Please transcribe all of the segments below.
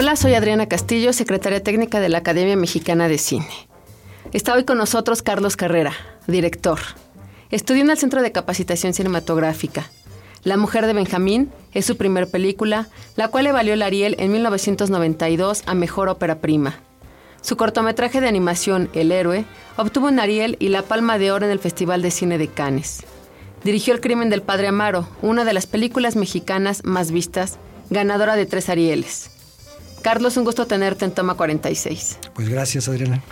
Hola, soy Adriana Castillo, secretaria técnica de la Academia Mexicana de Cine. Está hoy con nosotros Carlos Carrera, director. Estudió en el Centro de Capacitación Cinematográfica. La Mujer de Benjamín es su primer película, la cual le valió el Ariel en 1992 a Mejor Ópera Prima. Su cortometraje de animación, El Héroe, obtuvo un Ariel y la Palma de Oro en el Festival de Cine de Cannes. Dirigió El Crimen del Padre Amaro, una de las películas mexicanas más vistas, ganadora de tres Arieles. Carlos, un gusto tenerte en Toma 46. Pues gracias, Adriana.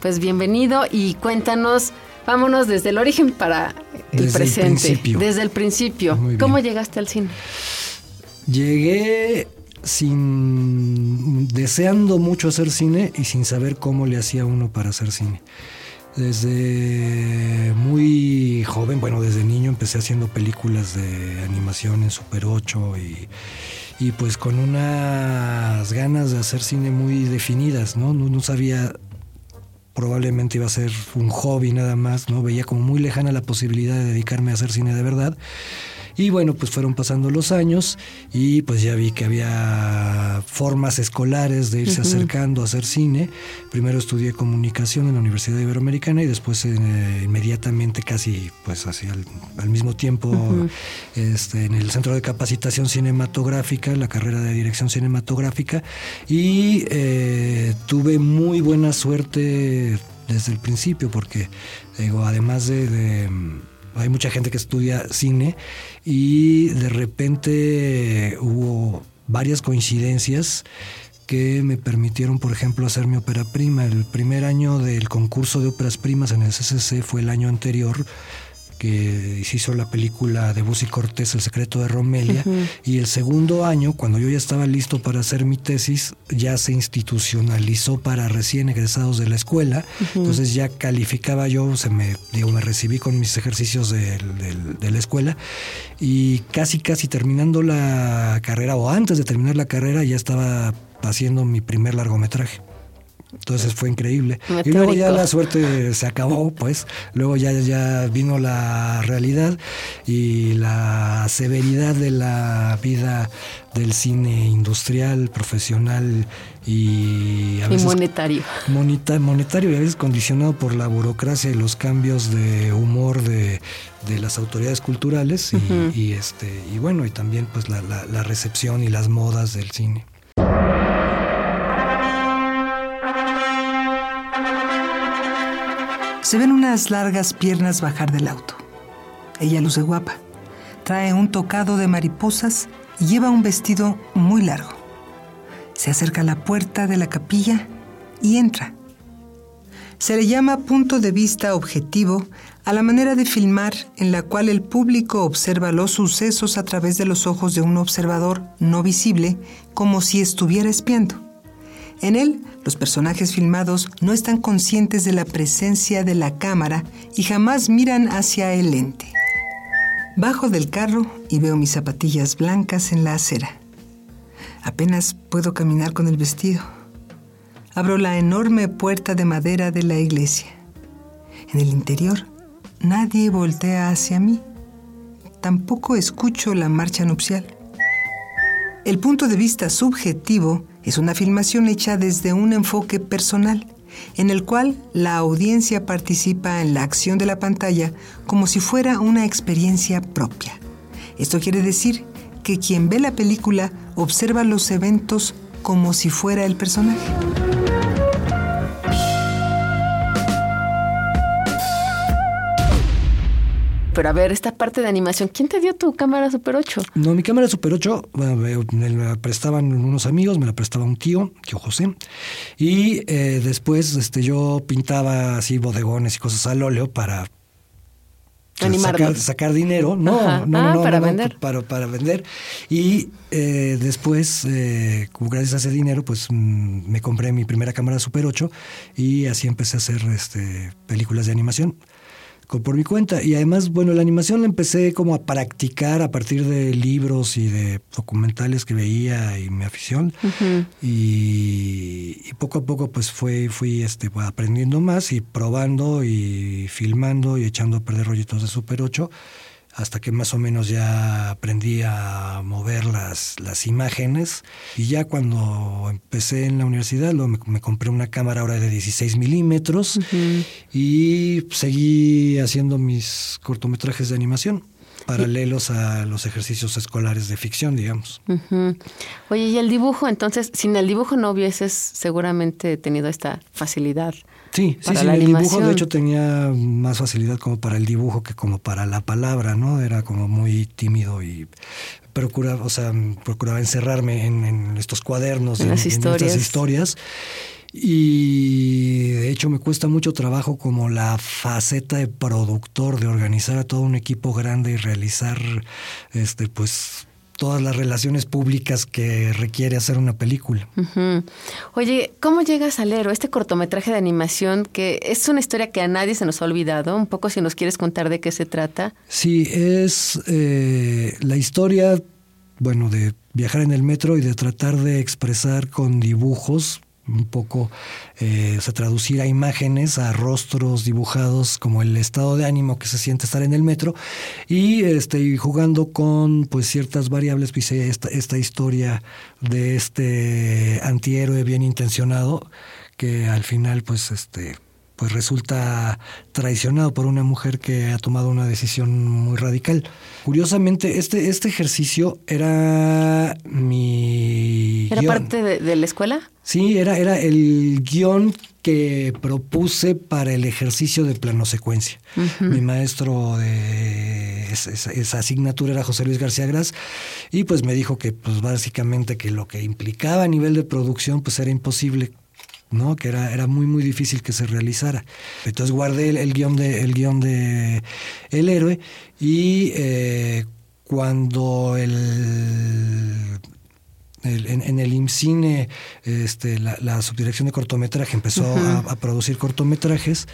Pues bienvenido y cuéntanos, vámonos desde el origen para el Desde el presente. principio. Desde el principio. ¿Cómo llegaste al cine? Llegué sin deseando mucho hacer cine y sin saber cómo le hacía uno para hacer cine. Desde muy joven, bueno, desde niño empecé haciendo películas de animación en Super 8 y, y pues con unas ganas de hacer cine muy definidas, ¿no? No, no sabía probablemente iba a ser un hobby nada más, ¿no? Veía como muy lejana la posibilidad de dedicarme a hacer cine de verdad. Y bueno, pues fueron pasando los años y pues ya vi que había formas escolares de irse acercando a hacer cine. Primero estudié comunicación en la Universidad Iberoamericana y después eh, inmediatamente, casi pues así al, al mismo tiempo, este, en el Centro de Capacitación Cinematográfica, la carrera de dirección cinematográfica. Y eh, tuve muy buena suerte desde el principio porque, digo, además de- de hay mucha gente que estudia cine y de repente hubo varias coincidencias que me permitieron, por ejemplo, hacer mi ópera prima. El primer año del concurso de óperas primas en el CCC fue el año anterior que se hizo la película de Busy Cortés, El secreto de Romelia, y el segundo año, cuando yo ya estaba listo para hacer mi tesis, ya se institucionalizó para recién egresados de la escuela, entonces ya calificaba yo, se me, digo, me recibí con mis ejercicios de la escuela, y casi, casi terminando la carrera, o antes de terminar la carrera, ya estaba haciendo mi primer largometraje. Entonces fue increíble. Y luego ya la suerte se acabó, pues. Luego ya, ya vino la realidad y la severidad de la vida del cine industrial, profesional y a Y veces monetario. moneta- monetario y a veces condicionado por la burocracia y los cambios de humor de, de las autoridades culturales y, y, este y bueno y también pues la, la- la recepción y las modas del cine. Se ven unas largas piernas bajar del auto. Ella luce guapa. Trae un tocado de mariposas y lleva un vestido muy largo. Se acerca a la puerta de la capilla y entra. Se le llama punto de vista objetivo a la manera de filmar en la cual el público observa los sucesos a través de los ojos de un observador no visible como si estuviera espiando. En él, los personajes filmados no están conscientes de la presencia de la cámara y jamás miran hacia el lente. Bajo del carro y veo mis zapatillas blancas en la acera. Apenas puedo caminar con el vestido. Abro la enorme puerta de madera de la iglesia. En el interior, nadie voltea hacia mí. Tampoco escucho la marcha nupcial. El punto de vista subjetivo es una filmación hecha desde un enfoque personal, en el cual la audiencia participa en la acción de la pantalla como si fuera una experiencia propia. Esto quiere decir que quien ve la película observa los eventos como si fuera el personaje. Pero a ver, esta parte de animación, ¿quién te dio tu cámara Super 8? No, mi cámara Super 8 bueno, me, la prestaban unos amigos, me la prestaba un tío, tío José. Y eh, después este, yo pintaba así bodegones y cosas al óleo para pues, sacar, sacar dinero, no, Ajá. no, Ah, no, para no, vender. para, para vender. Y eh, después, eh, gracias a ese dinero, pues mm, me compré mi primera cámara Super 8 y así empecé a hacer este, películas de animación por mi cuenta. Y además, bueno, la animación la empecé como a practicar a partir de libros y de documentales que veía y mi afición. y, y poco a poco pues fue, fui este, pues, aprendiendo más y probando y filmando y echando a perder rollitos de Super 8 hasta que más o menos ya aprendí a mover las, las imágenes y ya cuando empecé en la universidad luego me, me compré una cámara ahora de 16 milímetros y seguí haciendo mis cortometrajes de animación paralelos a los ejercicios escolares de ficción, digamos. Oye, y el dibujo, entonces, sin el dibujo no hubieses seguramente tenido esta facilidad. Sí, sí, para sí, la el dibujo de hecho tenía más facilidad como para el dibujo que como para la palabra, ¿no? Era como muy tímido y procuraba, o sea, procuraba encerrarme en, en estos cuadernos, En en, las en historias. estas historias. Y de hecho me cuesta mucho trabajo como la faceta de productor, de organizar a todo un equipo grande y realizar este pues todas las relaciones públicas que requiere hacer una película. Ujú. Oye, ¿cómo llegas al héroe? Este cortometraje de animación que es una historia que a nadie se nos ha olvidado. Un poco si nos quieres contar de qué se trata. Sí, es eh, la historia, bueno, de viajar en el metro y de tratar de expresar con dibujos un poco, eh, o traducir a imágenes, a rostros dibujados, como el estado de ánimo que se siente estar en el metro, y este, jugando con pues ciertas variables, pues esta, esta historia de este antihéroe bien intencionado, que al final, pues, este, pues resulta traicionado por una mujer que ha tomado una decisión muy radical. Curiosamente, este, este ejercicio era mi ¿Era guion. parte de, de la escuela? Sí, era, era el guion que propuse para el ejercicio de plano secuencia. Mi maestro de esa, esa- esa asignatura era José Luis García Gras y pues me dijo que pues básicamente que lo que implicaba a nivel de producción pues era imposible. ¿No? que era, era muy muy difícil que se realizara. Entonces guardé el, el guion de el guion de El héroe y eh, cuando el el- en, en el IMCINE, este, la, la subdirección de cortometraje empezó a, a producir cortometrajes.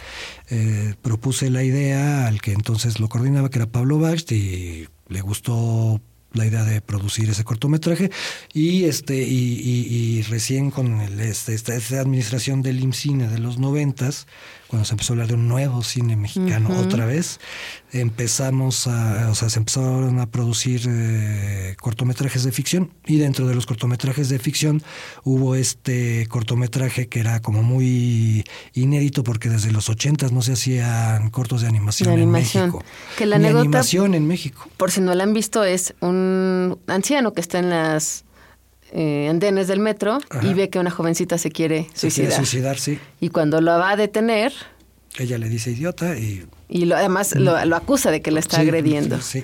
eh, propuse la idea al que entonces lo coordinaba, que era Pablo Baxt, y le gustó la idea de producir ese cortometraje. Y este y, y- y recién con el, este, esta, esta administración del IMCINE de los noventas cuando se empezó a hablar de un nuevo cine mexicano otra vez empezamos a o sea se empezaron a producir eh, cortometrajes de ficción. Y dentro de los cortometrajes de ficción hubo este cortometraje que era como muy inédito porque desde los ochentas no se hacían cortos de animación, De animación. en México. Que la Ni anécdota- animación en México. Por si no la han visto, es un anciano que está en las eh, andenes del metro Ajá. y ve que una jovencita se quiere se quiere suicidar. suicidar sí Y cuando lo va a detener, ella le dice idiota y y lo- además lo, lo acusa de que la está Sí, agrediendo. sí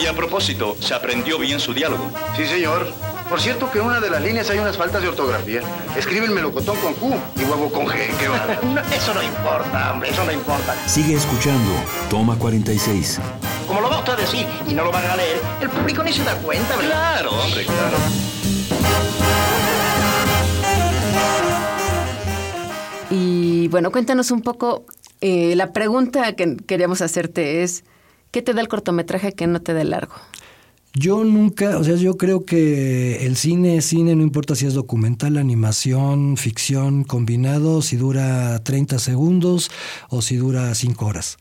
Y a propósito, ¿se aprendió bien su diálogo? Sí, señor. Por cierto que en una de las líneas hay unas faltas de ortografía. Escriben melocotón con Q y huevo con G. ¿Qué va? eso no importa, hombre, eso no importa. Sigue escuchando. Toma 46. Como lo va usted a decir y no lo van a leer, el público ni se da cuenta, ¿verdad? Claro, hombre, claro. Y bueno, cuéntanos un poco, eh, la pregunta que queríamos hacerte es, ¿qué te da el cortometraje que no te da el largo? Yo nunca, o sea, yo creo que el cine es cine, no importa si es documental, animación, ficción, combinado, si dura 30 segundos o si dura 5 horas.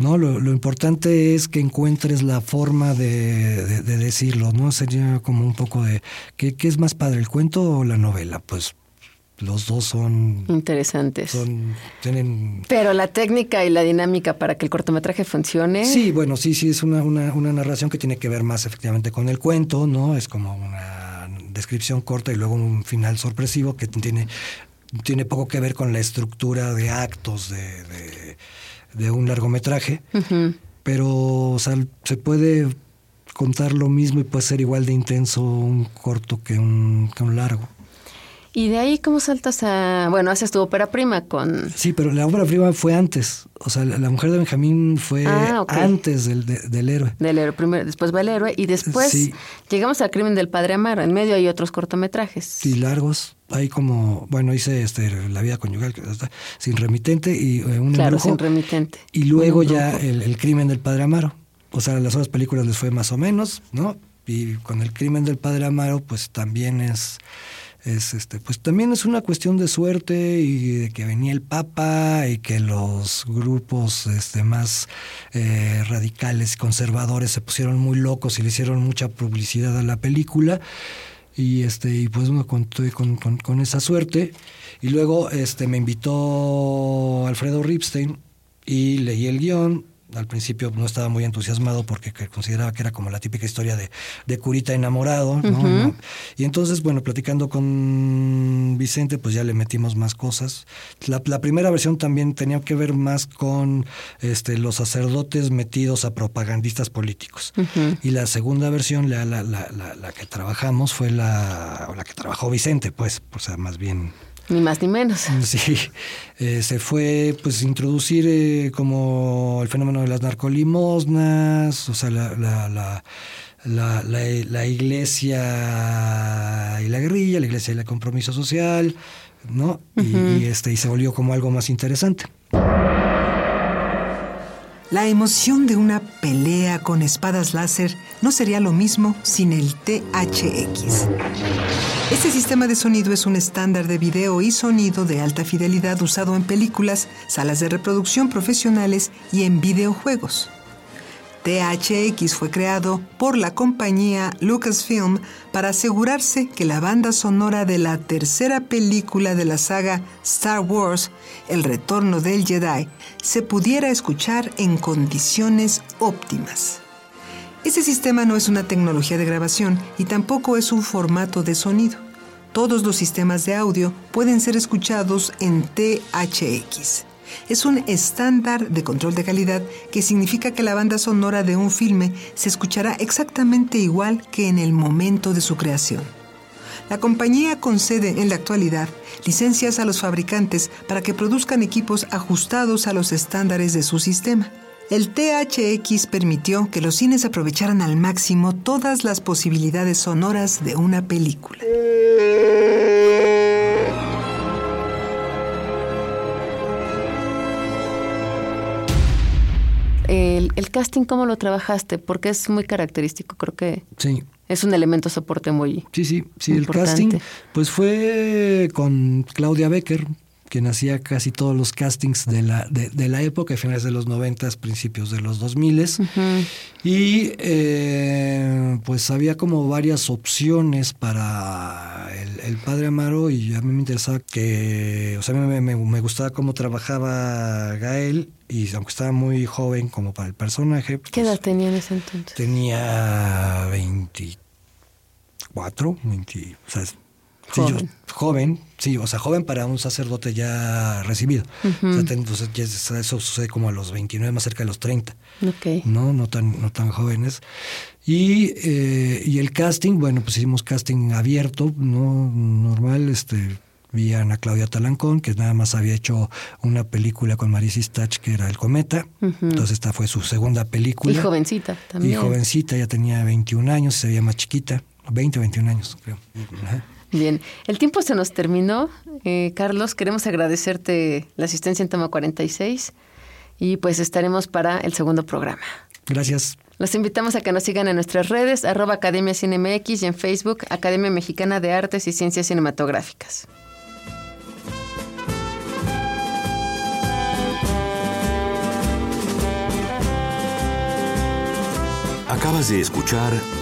¿No? Lo, lo importante es que encuentres la forma de, de- de decirlo, ¿no? Sería como un poco de, ¿qué, qué es más padre, el cuento o la novela? Pues los dos son, Interesantes. son tienen Pero la técnica y la dinámica para que el cortometraje funcione. Sí, bueno, sí, sí, es una, una, una narración que tiene que ver más efectivamente con el cuento, ¿no? Es como una descripción corta y luego un final sorpresivo que tiene tiene poco que ver con la estructura de actos de, de, de un largometraje, pero o sea, se puede contar lo mismo y puede ser igual de intenso un corto que un, que un largo. Y de ahí, ¿cómo saltas a...? Bueno, haces tu ópera prima con... Sí, pero la ópera prima fue antes. O sea, la, mujer de Benjamín fue Ah, antes del, de- del héroe. Del héroe primero, después va el héroe y después Sí. llegamos al crimen del padre Amaro. En medio hay otros cortometrajes. y largos. Hay como, bueno, hice este, La vida conyugal, que está sin remitente y eh, un Claro, embrujo. sin remitente. Y luego ya el, el crimen del padre Amaro. O sea, las otras películas les fue más o menos, ¿no? Y con el crimen del padre Amaro, pues también es, es este, pues también es una cuestión de suerte y de que venía el Papa y que los grupos este, más eh, radicales, conservadores, se pusieron muy locos y le hicieron mucha publicidad a la película. Y este y pues me conté con, con- con esa suerte. Y luego este me invitó Alfredo Ripstein y leí el guion al principio no estaba muy entusiasmado porque que consideraba que era como la típica historia de, de curita enamorado, ¿no? Y entonces, bueno, platicando con Vicente, pues ya le metimos más cosas. La, la primera versión también tenía que ver más con este, los sacerdotes metidos a propagandistas políticos. Y la segunda versión, la, que trabajamos, fue la, o la que trabajó Vicente, pues, o sea, más bien Ni más ni menos. Sí, eh, se fue pues introducir eh, como el fenómeno de las narcolimosnas, o sea, la, la, la, la, la- la iglesia y la guerrilla, la iglesia y el compromiso social, ¿no? Y- y, este, y se volvió como algo más interesante. La emoción de una pelea con espadas láser no sería lo mismo sin el THX. Este sistema de sonido es un estándar de video y sonido de alta fidelidad usado en películas, salas de reproducción profesionales y en videojuegos. THX fue creado por la compañía Lucasfilm para asegurarse que la banda sonora de la tercera película de la saga Star Wars, El Retorno del Jedi, se pudiera escuchar en condiciones óptimas. Este sistema no es una tecnología de grabación y tampoco es un formato de sonido. Todos los sistemas de audio pueden ser escuchados en THX. Es un estándar de control de calidad que significa que la banda sonora de un filme se escuchará exactamente igual que en el momento de su creación. La compañía concede en la actualidad licencias a los fabricantes para que produzcan equipos ajustados a los estándares de su sistema. El THX permitió que los cines aprovecharan al máximo todas las posibilidades sonoras de una película. El, el casting, ¿cómo lo trabajaste? Porque es muy característico. Creo que Sí, es un elemento soporte muy... sí, sí, sí, el casting pues fue con Claudia Becker, quien hacía casi todos los castings de la, de, de la época, finales de los 90, principios de los 2000 Y eh, pues había como varias opciones para el, el Padre Amaro y a mí me interesaba que, o sea, me, me- me gustaba cómo trabajaba Gael y aunque estaba muy joven como para el personaje, pues, ¿Qué edad tenía en ese entonces? tenía 24, 20, o sea, sí, yo- Joven. joven, sí, o sea, joven para un sacerdote ya recibido. O sea, ten- entonces ya es- eso sucede como a los 29, más cerca de los 30. Ok. No, no tan, no tan jóvenes. Y, eh, y el casting, bueno, pues hicimos casting abierto, no normal, este vi a Ana Claudia Talancón, que nada más había hecho una película con Marisa Stach, que era El Cometa. Entonces esta fue su segunda película. Y jovencita Y también. jovencita, ya tenía 21 años, se veía más chiquita, 20 o 21 años, creo. Ajá. Bien, el tiempo se nos terminó. Eh, Carlos, queremos agradecerte la asistencia en Toma 46 y pues estaremos para el segundo programa. Gracias. Los invitamos a que nos sigan en nuestras redes, arroba Academia CineMX y en Facebook, Academia Mexicana de Artes y Ciencias Cinematográficas. Acabas de escuchar